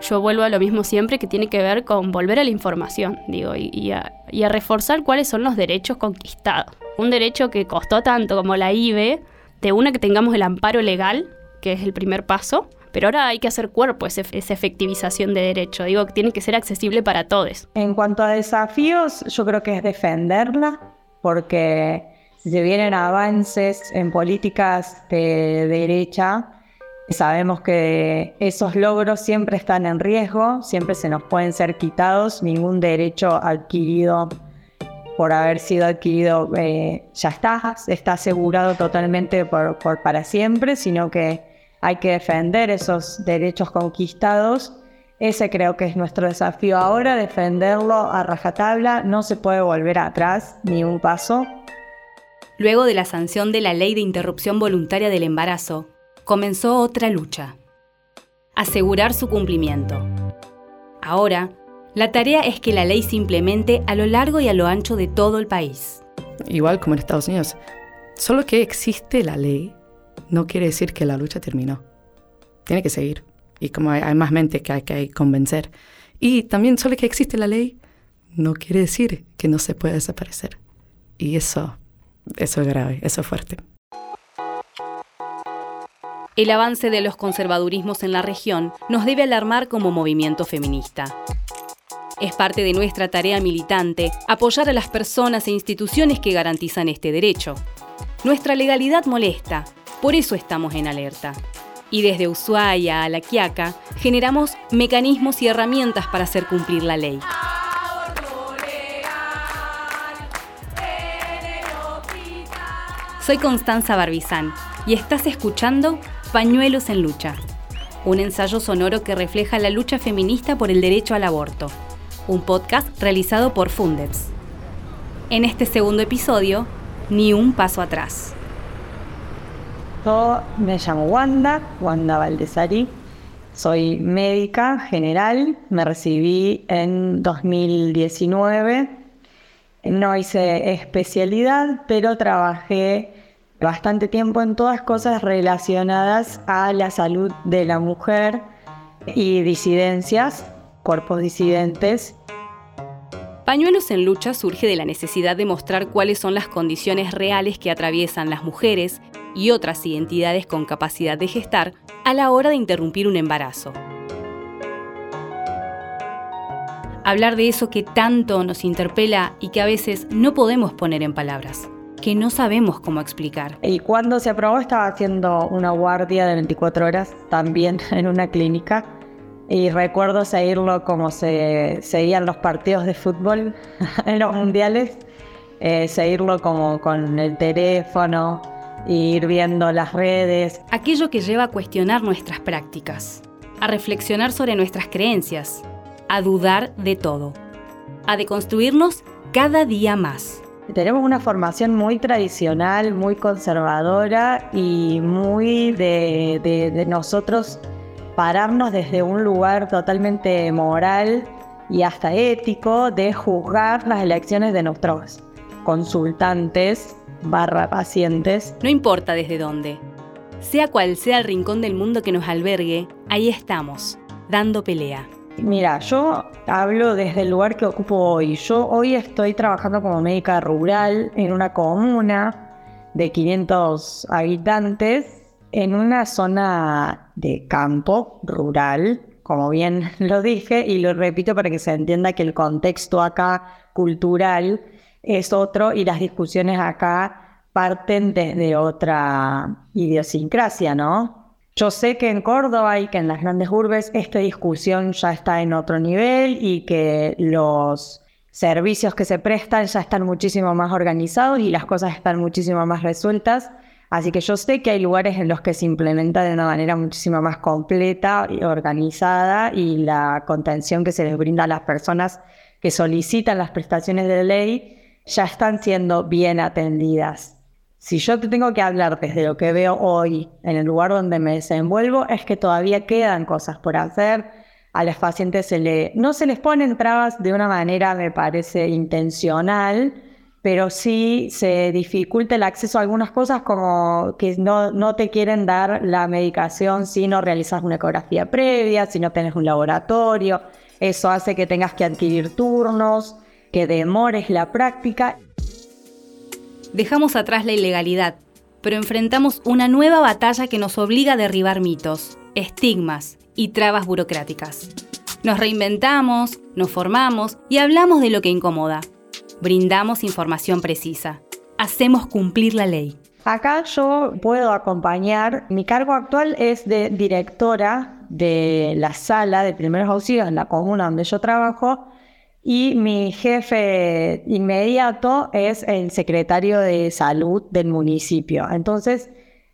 yo vuelvo a lo mismo siempre, que tiene que ver con volver a la información, digo, y, a, reforzar cuáles son los derechos conquistados. Un derecho que costó tanto como la IBE, de una que tengamos el amparo legal, que es el primer paso, pero ahora hay que hacer cuerpo esa efectivización de derecho. Digo, que tiene que ser accesible para todos. En cuanto a desafíos, yo creo que es defenderla, porque si se vienen avances en políticas de derecha, sabemos que esos logros siempre están en riesgo, siempre se nos pueden ser quitados, ningún derecho adquirido por haber sido adquirido eh, ya está, está asegurado totalmente por, por para siempre, sino que hay que defender esos derechos conquistados. Ese creo que es nuestro desafío ahora, defenderlo a rajatabla, no se puede volver atrás ni un paso. Luego de la sanción de la ley de interrupción voluntaria del embarazo, comenzó otra lucha. Asegurar su cumplimiento. Ahora, la tarea es que la ley se implemente a lo largo y a lo ancho de todo el país. Igual como en Estados Unidos. Solo que existe la ley no quiere decir que la lucha terminó. Tiene que seguir. Y como hay, más mente que hay que convencer. Y también solo que existe la ley no quiere decir que no se puede desaparecer. Y eso, eso es grave, eso es fuerte. El avance de los conservadurismos en la región nos debe alarmar como movimiento feminista. Es parte de nuestra tarea militante apoyar a las personas e instituciones que garantizan este derecho. Nuestra legalidad molesta, por eso estamos en alerta. Y desde Ushuaia a La Quiaca generamos mecanismos y herramientas para hacer cumplir la ley. Soy Constanza Barbizán y estás escuchando Pañuelos en Lucha, un ensayo sonoro que refleja la lucha feminista por el derecho al aborto, un podcast realizado por Fundeps. En este segundo episodio, ni un paso atrás. Yo me llamo Wanda, Wanda Valdesari. Soy médica general, me recibí en 2019. No hice especialidad, pero trabajé bastante tiempo en todas cosas relacionadas a la salud de la mujer y disidencias, cuerpos disidentes. Pañuelos en Lucha surge de la necesidad de mostrar cuáles son las condiciones reales que atraviesan las mujeres y otras identidades con capacidad de gestar a la hora de interrumpir un embarazo. Hablar de eso que tanto nos interpela y que a veces no podemos poner en palabras, que no sabemos cómo explicar. Y cuando se aprobó estaba haciendo una guardia de 24 horas también en una clínica y recuerdo seguirlo como se seguían los partidos de fútbol en los mundiales, eh, seguirlo como con el teléfono, ir viendo las redes. Aquello que lleva a cuestionar nuestras prácticas, a reflexionar sobre nuestras creencias, a dudar de todo, a deconstruirnos cada día más. Tenemos una formación muy tradicional, muy conservadora y muy de, nosotros pararnos desde un lugar totalmente moral y hasta ético de juzgar las elecciones de nuestros consultantes barra pacientes. No importa desde dónde. Sea cual sea el rincón del mundo que nos albergue, ahí estamos, dando pelea. Mira, yo hablo desde el lugar que ocupo hoy. Yo hoy estoy trabajando como médica rural en una comuna de 500 habitantes en una zona de campo rural, como bien lo dije, y lo repito para que se entienda que el contexto acá cultural es otro y las discusiones acá parten desde otra idiosincrasia, ¿no? Yo sé que en Córdoba y que en las grandes urbes esta discusión ya está en otro nivel y que los servicios que se prestan ya están muchísimo más organizados y las cosas están muchísimo más resueltas. Así que yo sé que hay lugares en los que se implementa de una manera muchísimo más completa y organizada y la contención que se les brinda a las personas que solicitan las prestaciones de ley ya están siendo bien atendidas. Si yo te tengo que hablar desde lo que veo hoy en el lugar donde me desenvuelvo, es que todavía quedan cosas por hacer. A los pacientes se le, no se les ponen trabas de una manera, me parece, intencional, pero sí se dificulta el acceso a algunas cosas como que no, no te quieren dar la medicación si no realizas una ecografía previa, si no tenés un laboratorio. Eso hace que tengas que adquirir turnos, que demores la práctica. Dejamos atrás la ilegalidad, pero enfrentamos una nueva batalla que nos obliga a derribar mitos, estigmas y trabas burocráticas. Nos reinventamos, nos formamos y hablamos de lo que incomoda brindamos información precisa. Hacemos cumplir la ley. Acá yo puedo acompañar, mi cargo actual es de directora de la sala de primeros auxilios en la comuna donde yo trabajo y mi jefe inmediato es el secretario de salud del municipio. Entonces,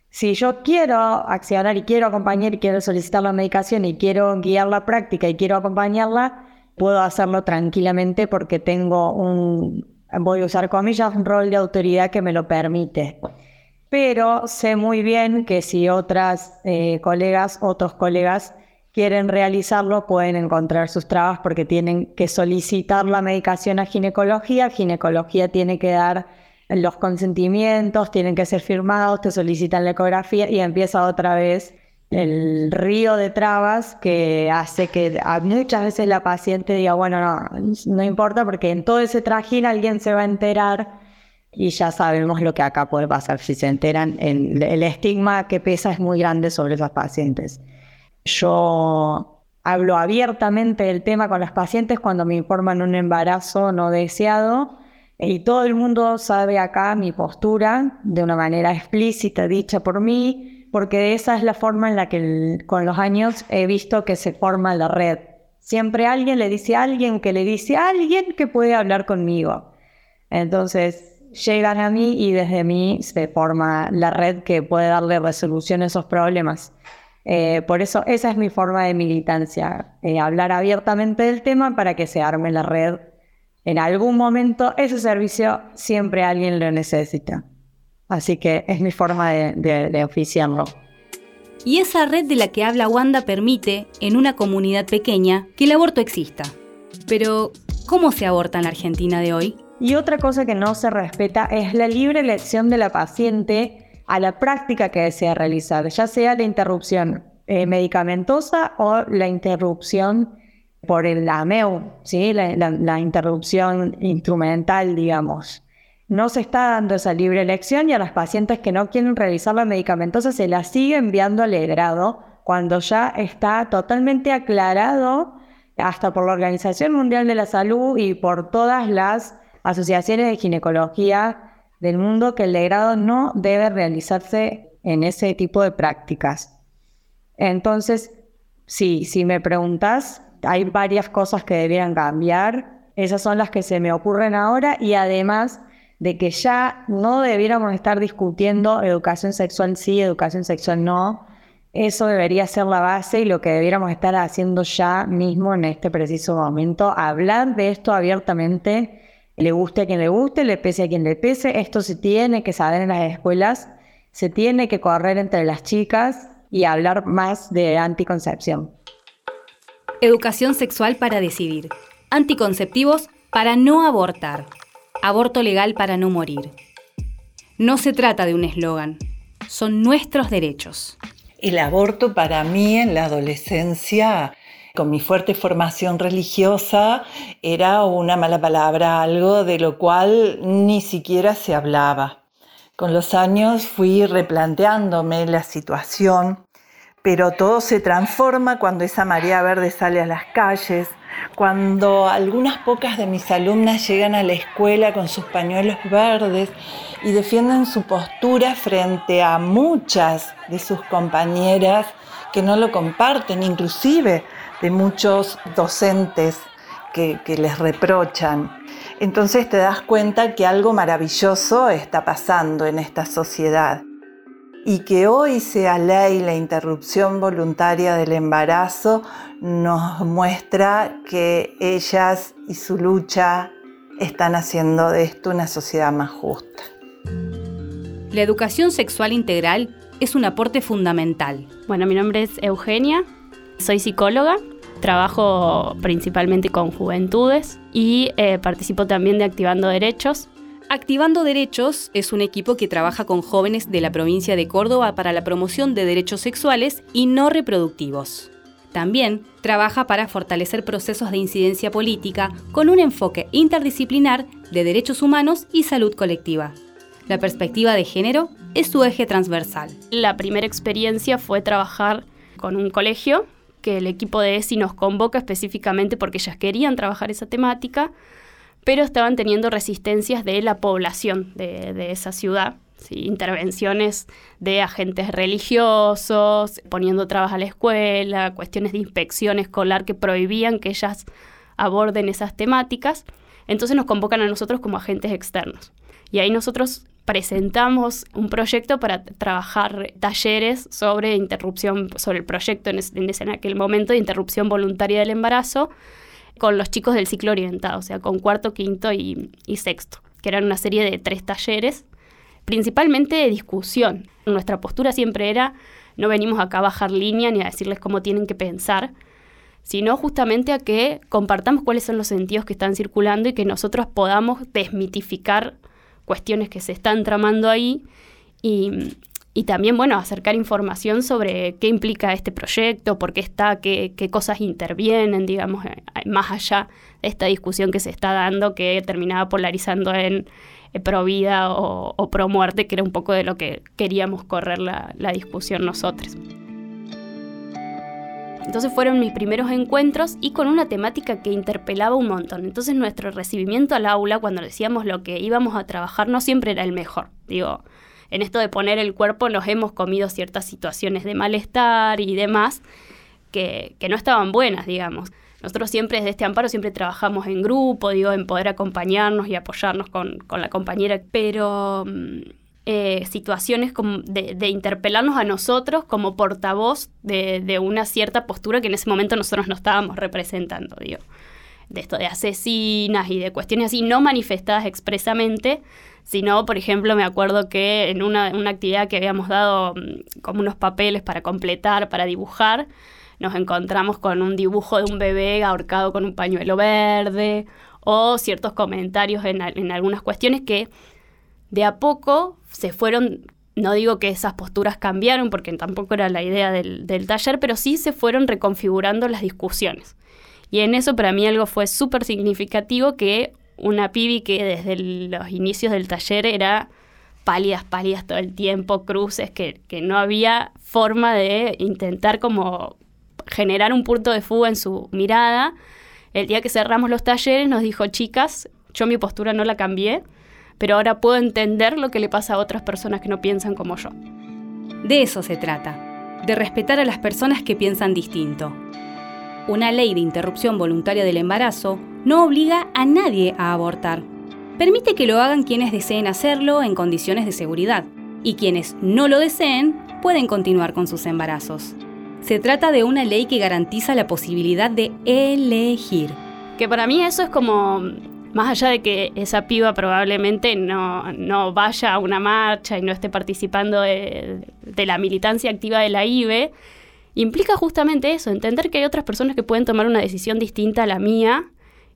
si yo quiero accionar y quiero acompañar y quiero solicitar la medicación y quiero guiar la práctica y quiero acompañarla, puedo hacerlo tranquilamente porque tengo un, voy a usar comillas, un rol de autoridad que me lo permite. Pero sé muy bien que si otras eh, colegas, otros colegas quieren realizarlo, pueden encontrar sus trabas porque tienen que solicitar la medicación a ginecología. Ginecología tiene que dar los consentimientos, tienen que ser firmados, te solicitan la ecografía y empieza otra vez el río de trabas que hace que muchas veces la paciente diga, bueno, no, no importa porque en todo ese trajín alguien se va a enterar y ya sabemos lo que acá puede pasar si se enteran. El, el estigma que pesa es muy grande sobre esas pacientes. Yo hablo abiertamente del tema con las pacientes cuando me informan un embarazo no deseado y todo el mundo sabe acá mi postura de una manera explícita, dicha por mí, porque esa es la forma en la que con los años he visto que se forma la red. Siempre alguien le dice a alguien que le dice a alguien que puede hablar conmigo. Entonces llegan a mí y desde mí se forma la red que puede darle resolución a esos problemas. Eh, por eso esa es mi forma de militancia, eh, hablar abiertamente del tema para que se arme la red. En algún momento ese servicio siempre alguien lo necesita. Así que es mi forma de, oficiarlo. Y esa red de la que habla Wanda permite, en una comunidad pequeña, que el aborto exista. Pero, ¿cómo se aborta en la Argentina de hoy? Y otra cosa que no se respeta es la libre elección de la paciente a la práctica que desea realizar, ya sea la interrupción eh, medicamentosa o la interrupción por el AMEU, ¿sí? la interrupción instrumental, digamos no se está dando esa libre elección y a las pacientes que no quieren realizar la medicamentosa se la sigue enviando al grado cuando ya está totalmente aclarado hasta por la Organización Mundial de la Salud y por todas las asociaciones de ginecología del mundo que el legrado no debe realizarse en ese tipo de prácticas. Entonces, sí, si me preguntas, hay varias cosas que debieran cambiar. Esas son las que se me ocurren ahora y además de que ya no debiéramos estar discutiendo educación sexual sí, educación sexual no. Eso debería ser la base y lo que debiéramos estar haciendo ya mismo en este preciso momento. Hablar de esto abiertamente, le guste a quien le guste, le pese a quien le pese. Esto se tiene que saber en las escuelas, se tiene que correr entre las chicas y hablar más de anticoncepción. Educación sexual para decidir. Anticonceptivos para no abortar. Aborto legal para no morir. No se trata de un eslogan, son nuestros derechos. El aborto para mí en la adolescencia, con mi fuerte formación religiosa, era una mala palabra, algo de lo cual ni siquiera se hablaba. Con los años fui replanteándome la situación, pero todo se transforma cuando esa marea verde sale a las calles, cuando algunas pocas de mis alumnas llegan a la escuela con sus pañuelos verdes y defienden su postura frente a muchas de sus compañeras que no lo comparten, inclusive de muchos docentes que, les reprochan. Entonces te das cuenta que algo maravilloso está pasando en esta sociedad y que hoy sea ley la interrupción voluntaria del embarazo nos muestra que ellas y su lucha están haciendo de esto una sociedad más justa. La educación sexual integral es un aporte fundamental. Bueno, mi nombre es Eugenia, soy psicóloga, trabajo principalmente con juventudes y eh, participo también de Activando Derechos, Activando Derechos es un equipo que trabaja con jóvenes de la provincia de Córdoba para la promoción de derechos sexuales y no reproductivos. También trabaja para fortalecer procesos de incidencia política con un enfoque interdisciplinar de derechos humanos y salud colectiva. La perspectiva de género es su eje transversal. La primera experiencia fue trabajar con un colegio que el equipo de ESI nos convoca específicamente porque ellas querían trabajar esa temática pero estaban teniendo resistencias de la población de, esa ciudad. intervenciones de agentes religiosos, poniendo trabas a la escuela, cuestiones de inspección escolar que prohibían que ellas aborden esas temáticas. Entonces nos convocan a nosotros como agentes externos. Y ahí nosotros presentamos un proyecto para trabajar talleres sobre interrupción, sobre el proyecto en, en aquel momento de interrupción voluntaria del embarazo, con los chicos del ciclo orientado, o sea, con cuarto, quinto y, sexto, que eran una serie de tres talleres, principalmente de discusión. Nuestra postura siempre era, no venimos acá a bajar línea ni a decirles cómo tienen que pensar, sino justamente a que compartamos cuáles son los sentidos que están circulando y que nosotros podamos desmitificar cuestiones que se están tramando ahí y, y también, bueno, acercar información sobre qué implica este proyecto, por qué está, qué, cosas intervienen, digamos, eh, más allá de esta discusión que se está dando que terminaba polarizando en eh, pro vida o, pro muerte, que era un poco de lo que queríamos correr la, la discusión nosotros. Entonces fueron mis primeros encuentros y con una temática que interpelaba un montón. Entonces nuestro recibimiento al aula, cuando decíamos lo que íbamos a trabajar, no siempre era el mejor. Digo, en esto de poner el cuerpo nos hemos comido ciertas situaciones de malestar y demás que, no estaban buenas, digamos. Nosotros siempre desde este amparo siempre trabajamos en grupo, digo, en poder acompañarnos y apoyarnos con, la compañera, pero mm, eh, situaciones de, interpelarnos a nosotros como portavoz de, de, una cierta postura que en ese momento nosotros no estábamos representando, digo, de esto de asesinas y de cuestiones así no manifestadas expresamente, sino, por ejemplo, me acuerdo que en una, actividad que habíamos dado mm, como unos papeles para completar, para dibujar, nos encontramos con un dibujo de un bebé ahorcado con un pañuelo verde o ciertos comentarios en, algunas cuestiones que de a poco se fueron, no digo que esas posturas cambiaron porque tampoco era la idea del, del taller, pero sí se fueron reconfigurando las discusiones. Y en eso para mí algo fue súper significativo que una pibi que desde los inicios del taller era pálidas, pálidas todo el tiempo, cruces, que, no había forma de intentar como generar un punto de fuga en su mirada. El día que cerramos los talleres nos dijo, chicas, yo mi postura no la cambié, pero ahora puedo entender lo que le pasa a otras personas que no piensan como yo. De eso se trata, de respetar a las personas que piensan distinto. Una ley de interrupción voluntaria del embarazo no obliga a nadie a abortar. Permite que lo hagan quienes deseen hacerlo en condiciones de seguridad, y quienes no lo deseen pueden continuar con sus embarazos. Se trata de una ley que garantiza la posibilidad de elegir. Que para mí eso es como, más allá de que esa piba probablemente no, vaya a una marcha y no esté participando de, la militancia activa de la IBE, implica justamente eso, entender que hay otras personas que pueden tomar una decisión distinta a la mía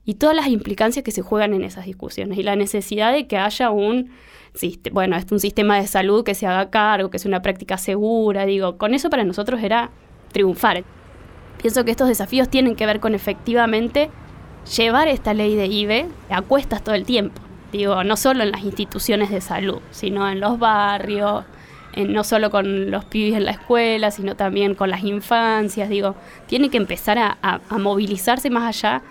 y todas las implicancias que se juegan en esas discusiones y la necesidad de que haya un, bueno, un sistema de salud que se haga cargo, que sea una práctica segura, digo, con eso para nosotros era triunfar. Pienso que estos desafíos tienen que ver con efectivamente llevar esta ley de IBE a cuestas todo el tiempo. Digo, no solo en las instituciones de salud, sino en los barrios, no solo con los pibes en la escuela, sino también con las infancias. Digo, tiene que empezar a movilizarse más allá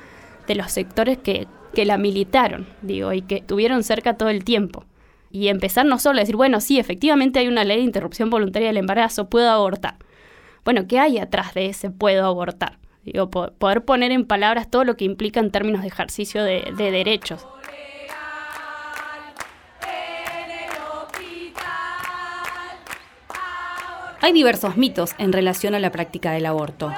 de los sectores que, la militaron, digo, y que estuvieron cerca todo el tiempo. Y empezar no solo a decir, bueno, sí, efectivamente hay una ley de interrupción voluntaria del embarazo, puedo abortar. Bueno, ¿qué hay atrás de ese puedo abortar? Digo, poder poner en palabras todo lo que implica en términos de ejercicio de, de derechos. Hay diversos mitos en relación a la práctica del aborto.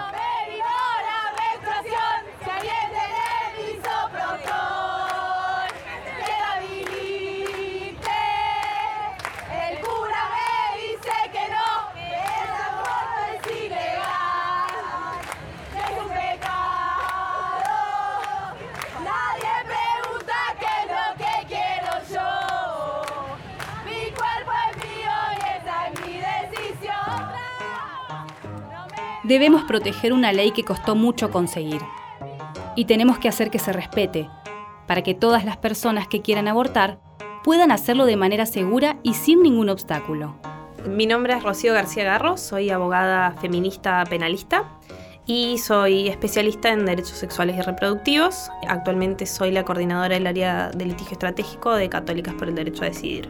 Debemos proteger una ley que costó mucho conseguir. Y tenemos que hacer que se respete, para que todas las personas que quieran abortar puedan hacerlo de manera segura y sin ningún obstáculo. Mi nombre es Rocío García Garro, soy abogada feminista penalista y soy especialista en derechos sexuales y reproductivos. Actualmente soy la coordinadora del área de litigio estratégico de Católicas por el Derecho a Decidir.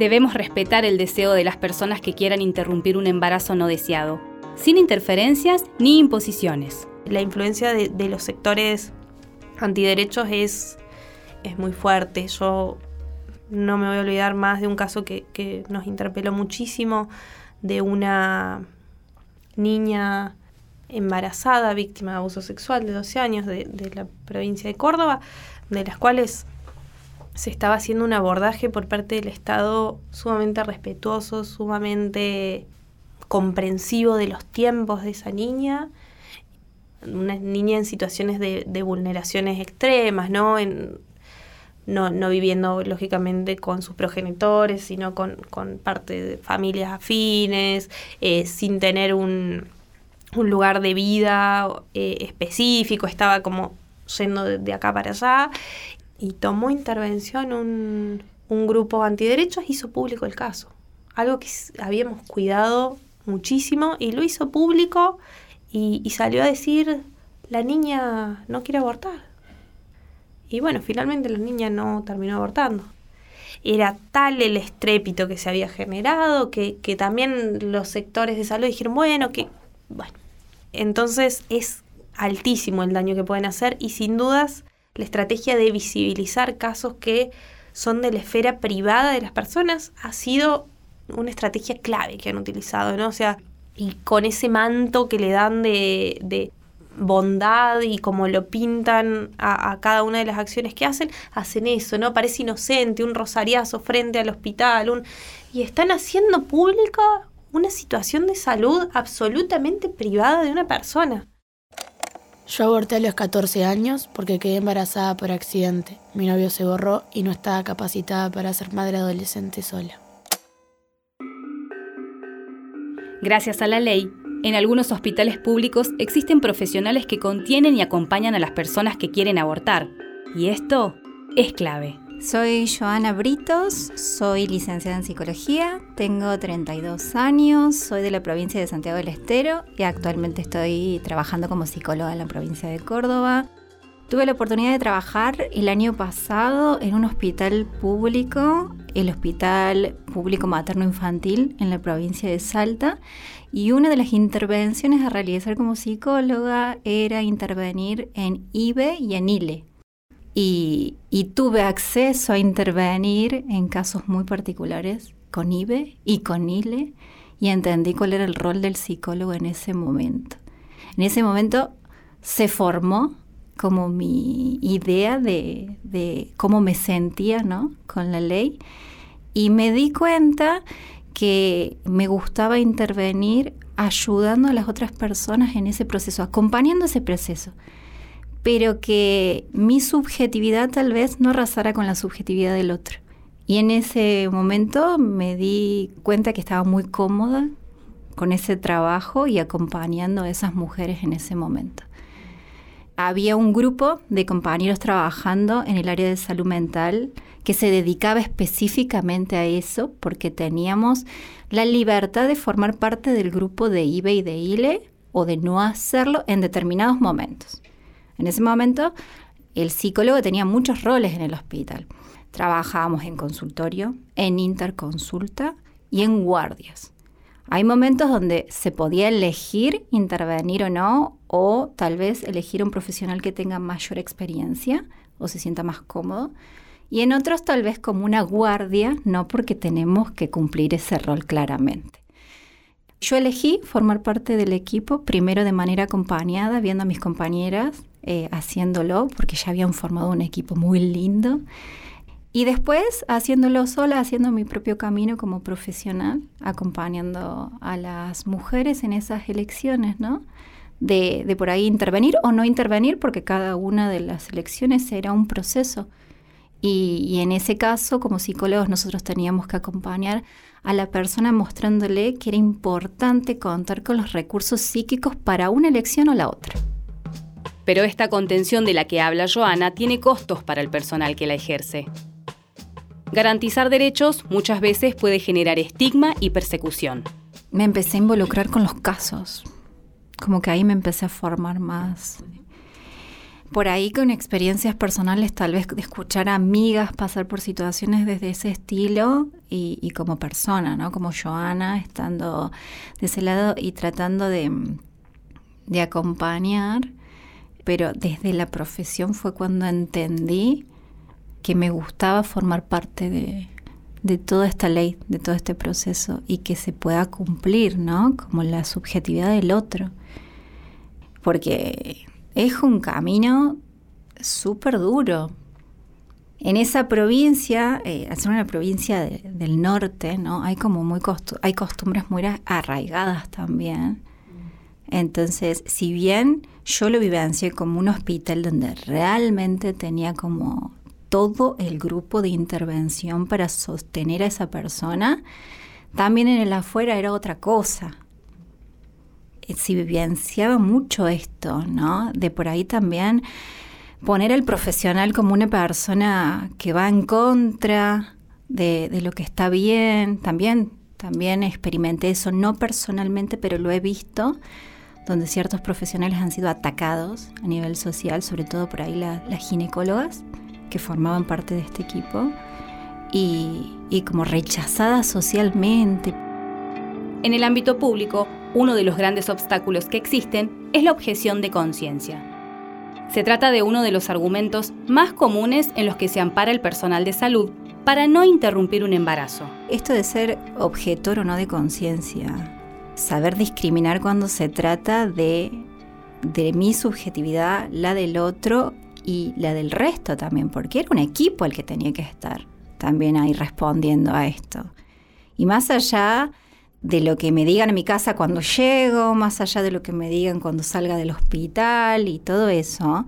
Debemos respetar el deseo de las personas que quieran interrumpir un embarazo no deseado, sin interferencias ni imposiciones. La influencia de, los sectores antiderechos es, es muy fuerte. Yo no me voy a olvidar más de un caso que, que nos interpeló muchísimo, de una niña embarazada, víctima de abuso sexual de 12 años de, la provincia de Córdoba, de las cuales se estaba haciendo un abordaje por parte del Estado sumamente respetuoso, sumamente comprensivo de los tiempos de esa niña, una niña en situaciones de, vulneraciones extremas, ¿no? En, no, viviendo lógicamente con sus progenitores, sino con, parte de familias afines, eh, sin tener un, un lugar de vida eh, específico, estaba como yendo de, acá para allá y tomó intervención un, un grupo antiderechos, hizo público el caso. Algo que habíamos cuidado muchísimo y lo hizo público y, salió a decir, la niña no quiere abortar. Y bueno, finalmente la niña no terminó abortando. Era tal el estrépito que se había generado que, que también los sectores de salud dijeron, bueno, que bueno, entonces es altísimo el daño que pueden hacer y sin dudas la estrategia de visibilizar casos que son de la esfera privada de las personas ha sido una estrategia clave que han utilizado, ¿no? O sea, y con ese manto que le dan de, de bondad y como lo pintan a, a, cada una de las acciones que hacen, hacen eso, ¿no? Parece inocente, un rosariazo frente al hospital, un... y están haciendo pública una situación de salud absolutamente privada de una persona. Yo aborté a los 14 años porque quedé embarazada por accidente. Mi novio se borró y no estaba capacitada para ser madre adolescente sola. Gracias a la ley, en algunos hospitales públicos existen profesionales que contienen y acompañan a las personas que quieren abortar. Y esto es clave. Soy Joana Britos, soy licenciada en psicología, tengo 32 años, soy de la provincia de Santiago del Estero y actualmente estoy trabajando como psicóloga en la provincia de Córdoba. Tuve la oportunidad de trabajar el año pasado en un hospital público, el Hospital Público Materno Infantil en la provincia de Salta, y una de las intervenciones a realizar como psicóloga era intervenir en IBE y en ILE, y, tuve acceso a intervenir en casos muy particulares con IBE y con ILE y entendí cuál era el rol del psicólogo en ese momento. En ese momento se formó como mi idea de, de cómo me sentía ¿no? con la ley y me di cuenta que me gustaba intervenir ayudando a las otras personas en ese proceso, acompañando ese proceso pero que mi subjetividad tal vez no arrasara con la subjetividad del otro. Y en ese momento me di cuenta que estaba muy cómoda con ese trabajo y acompañando a esas mujeres en ese momento. Había un grupo de compañeros trabajando en el área de salud mental que se dedicaba específicamente a eso porque teníamos la libertad de formar parte del grupo de IBE y de ILE o de no hacerlo en determinados momentos. En ese momento, el psicólogo tenía muchos roles en el hospital. Trabajábamos en consultorio, en interconsulta y en guardias. Hay momentos donde se podía elegir intervenir o no, o tal vez elegir un profesional que tenga mayor experiencia o se sienta más cómodo. Y en otros tal vez como una guardia, no porque tenemos que cumplir ese rol claramente. Yo elegí formar parte del equipo, primero de manera acompañada, viendo a mis compañeras eh, haciéndolo, porque ya habían formado un equipo muy lindo. Y después haciéndolo sola, haciendo mi propio camino como profesional, acompañando a las mujeres en esas elecciones, ¿no? De, por ahí intervenir o no intervenir, porque cada una de las elecciones era un proceso. Y, en ese caso, como psicólogos, nosotros teníamos que acompañar a la persona mostrándole que era importante contar con los recursos psíquicos para una elección o la otra. Pero esta contención de la que habla Joana tiene costos para el personal que la ejerce. Garantizar derechos muchas veces puede generar estigma y persecución. Me empecé a involucrar con los casos, como que ahí me empecé a formar más. Por ahí con experiencias personales, tal vez de escuchar a amigas pasar por situaciones desde ese estilo y, como persona, ¿no? Como Joana, estando de ese lado y tratando de, de acompañar, pero desde la profesión fue cuando entendí que me gustaba formar parte de, de toda esta ley, de todo este proceso y que se pueda cumplir, ¿no? Como la subjetividad del otro. Porque es un camino súper duro. En esa provincia, eh, al ser una provincia del norte, ¿no? Hay como muy hay costumbres muy arraigadas también. Entonces, si bien yo lo vivencié como un hospital donde realmente tenía como todo el grupo de intervención para sostener a esa persona, también en el afuera era otra cosa. Eh, se vivenciaba mucho esto, ¿no? De por ahí también poner al profesional como una persona que va en contra de, lo que está bien. También, también experimenté eso, no personalmente, pero lo he visto donde ciertos profesionales han sido atacados a nivel social, sobre todo por ahí las ginecólogas que formaban parte de este equipo, y, y como rechazadas socialmente. En el ámbito público, uno de los grandes obstáculos que existen es la objeción de conciencia. Se trata de uno de los argumentos más comunes en los que se ampara el personal de salud para no interrumpir un embarazo. Esto de ser objetor o no de conciencia, saber discriminar cuando se trata de, de mi subjetividad, la del otro y la del resto también, porque era un equipo el que tenía que estar también ahí respondiendo a esto. Y más allá de lo que me digan en mi casa cuando llego, más allá de lo que me digan cuando salga del hospital y todo eso,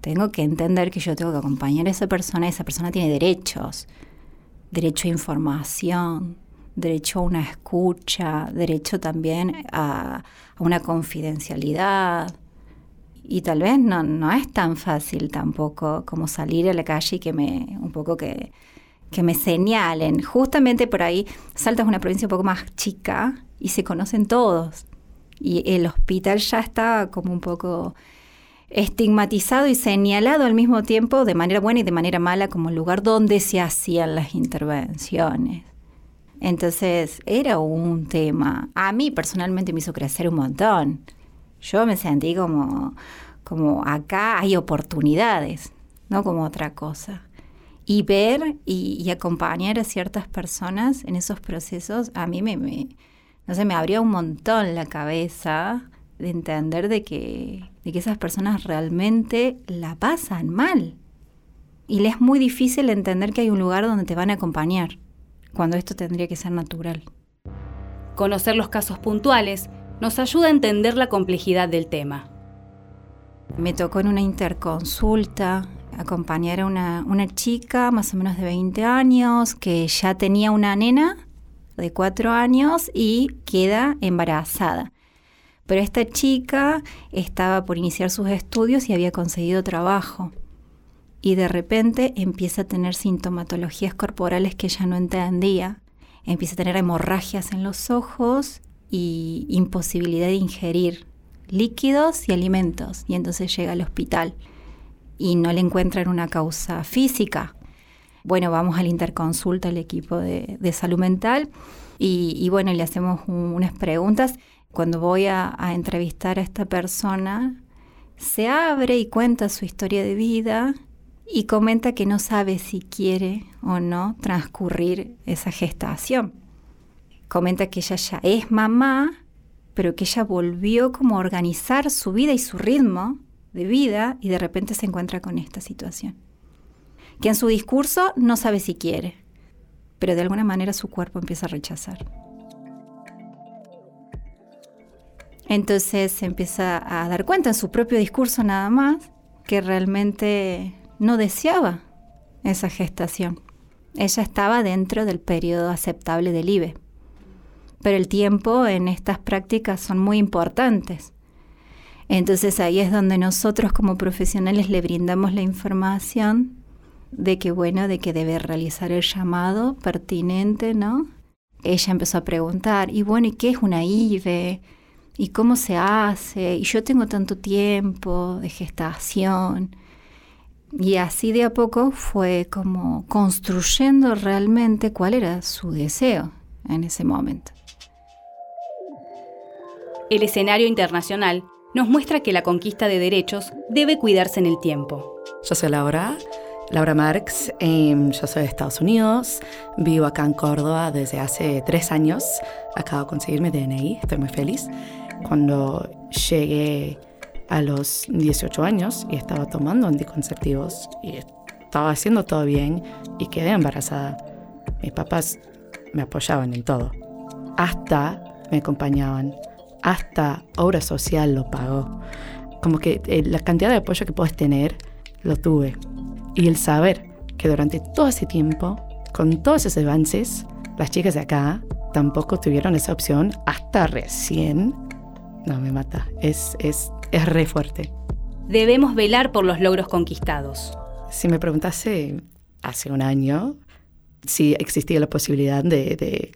tengo que entender que yo tengo que acompañar a esa persona, esa persona tiene derechos, derecho a información, derecho a una escucha, derecho también a, una confidencialidad. Y tal vez no, no es tan fácil tampoco como salir a la calle y que me, un poco que, que me señalen. Justamente por ahí Salta es una provincia un poco más chica y se conocen todos. Y el hospital ya está como un poco estigmatizado y señalado al mismo tiempo de manera buena y de manera mala como el lugar donde se hacían las intervenciones. Entonces era un tema. A mí personalmente me hizo crecer un montón. Yo me sentí como, como acá hay oportunidades, no como otra cosa. Y ver y, acompañar a ciertas personas en esos procesos, a mí me, no sé, me abrió un montón la cabeza de entender de que, de que esas personas realmente la pasan mal. Y les es muy difícil entender que hay un lugar donde te van a acompañar cuando esto tendría que ser natural. Conocer los casos puntuales nos ayuda a entender la complejidad del tema. Me tocó en una interconsulta acompañar a una, chica más o menos de 20 años que ya tenía una nena de 4 años y queda embarazada. Pero esta chica estaba por iniciar sus estudios y había conseguido trabajo y de repente empieza a tener sintomatologías corporales que ella no entendía. Empieza a tener hemorragias en los ojos y imposibilidad de ingerir líquidos y alimentos. Y entonces llega al hospital y no le encuentran una causa física. Bueno, vamos al interconsulta al equipo de, salud mental y, bueno, le hacemos unas preguntas. Cuando voy a entrevistar a esta persona, se abre y cuenta su historia de vida y comenta que no sabe si quiere o no transcurrir esa gestación. Comenta que ella ya es mamá, pero que ella volvió como a organizar su vida y su ritmo de vida y de repente se encuentra con esta situación. Que en su discurso no sabe si quiere, pero de alguna manera su cuerpo empieza a rechazar. Entonces se empieza a dar cuenta en su propio discurso nada más que realmente no deseaba esa gestación. Ella estaba dentro del periodo aceptable del IBE. Pero el tiempo en estas prácticas son muy importantes. Entonces ahí es donde nosotros como profesionales le brindamos la información de que bueno, de que debe realizar el llamado pertinente, ¿no? Ella empezó a preguntar, y bueno, ¿y qué es una IVE? ¿Y cómo se hace? Y yo tengo tanto tiempo de gestación. Y así de a poco fue como construyendo realmente cuál era su deseo en ese momento. El escenario internacional nos muestra que la conquista de derechos debe cuidarse en el tiempo. Yo soy Laura, Laura Marx, em, yo soy de Estados Unidos, vivo acá en Córdoba desde hace tres años, acabo de conseguir mi DNI, estoy muy feliz. Cuando llegué a los 18 años y estaba tomando anticonceptivos y estaba haciendo todo bien y quedé embarazada, mis papás me apoyaban en todo, hasta me acompañaban hasta obra social lo pagó. Como que eh, la cantidad de apoyo que puedes tener, lo tuve. Y el saber que durante todo ese tiempo, con todos esos avances, las chicas de acá tampoco tuvieron esa opción hasta recién, no me mata, es, es, es re fuerte. Debemos velar por los logros conquistados. Si me preguntase hace un año si existía la posibilidad de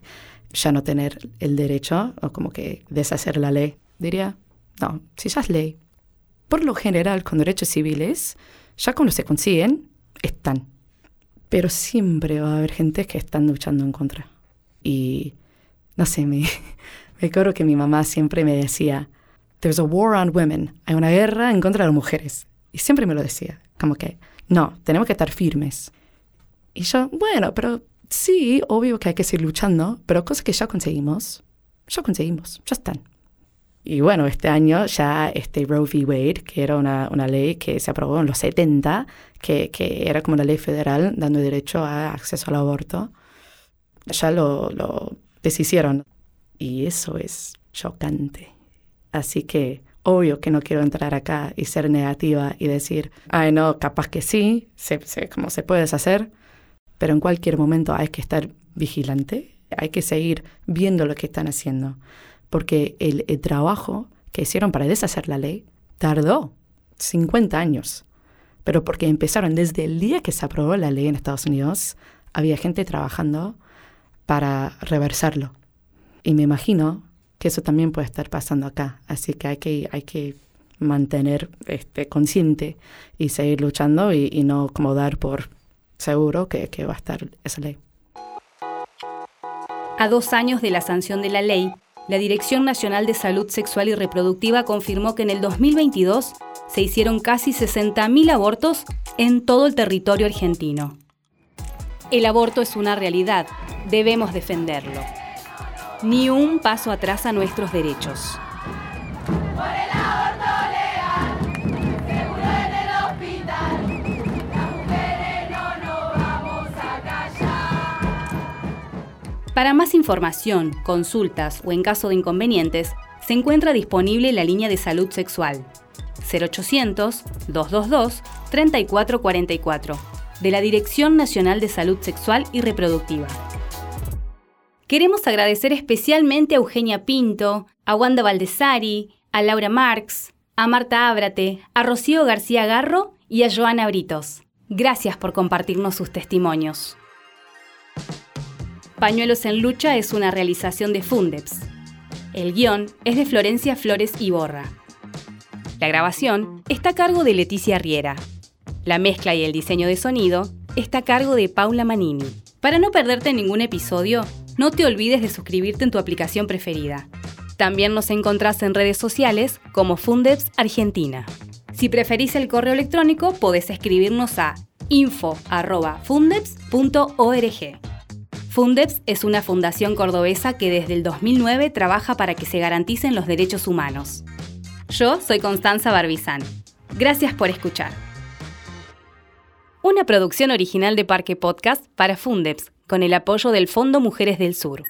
ya no tener el derecho o como que deshacer la ley. Diría, no, si ya es ley. Por lo general, con derechos civiles, ya cuando se consiguen, están. Pero siempre va a haber gente que están luchando en contra. Y, no sé, me, me acuerdo que mi mamá siempre me decía, there's a war on women, hay una guerra en contra de las mujeres. Y siempre me lo decía, como que, no, tenemos que estar firmes. Y yo, bueno, pero sí, obvio que hay que seguir luchando, pero cosas que ya conseguimos, ya conseguimos, ya están. Y bueno, este año ya este Roe v. Wade, que era una, una ley que se aprobó en los 70, que, que, era como una ley federal dando derecho a acceso al aborto, ya lo, lo deshicieron. Y eso es chocante. Así que obvio que no quiero entrar acá y ser negativa y decir, ay no, capaz que sí, se, se, como se puede deshacer pero en cualquier momento hay que estar vigilante, hay que seguir viendo lo que están haciendo, porque el, trabajo que hicieron para deshacer la ley tardó 50 años, pero porque empezaron desde el día que se aprobó la ley en Estados Unidos, había gente trabajando para reversarlo. Y me imagino que eso también puede estar pasando acá, así que hay que, hay que mantener este, consciente y seguir luchando y, y no como dar por seguro que, va a estar esa ley. A dos años de la sanción de la ley, la Dirección Nacional de Salud Sexual y Reproductiva confirmó que en el 2022 se hicieron casi 60.000 abortos en todo el territorio argentino. El aborto es una realidad, debemos defenderlo. Ni un paso atrás a nuestros derechos. Para más información, consultas o en caso de inconvenientes, se encuentra disponible la línea de salud sexual 0800-222-3444 de la Dirección Nacional de Salud Sexual y Reproductiva. Queremos agradecer especialmente a Eugenia Pinto, a Wanda Valdesari, a Laura Marx, a Marta Ábrate, a Rocío García Garro y a Joana Britos. Gracias por compartirnos sus testimonios. Pañuelos en Lucha es una realización de Fundeps. El guion es de Florencia Flores Iborra. La grabación está a cargo de Leticia Riera. La mezcla y el diseño de sonido está a cargo de Paula Manini. Para no perderte ningún episodio, no te olvides de suscribirte en tu aplicación preferida. También nos encontrás en redes sociales como Fundeps Argentina. Si preferís el correo electrónico, podés escribirnos a info.fundeps.org. Fundeps es una fundación cordobesa que desde el 2009 trabaja para que se garanticen los derechos humanos. Yo soy Constanza Barbizán. Gracias por escuchar. Una producción original de Parque Podcast para Fundeps, con el apoyo del Fondo Mujeres del Sur.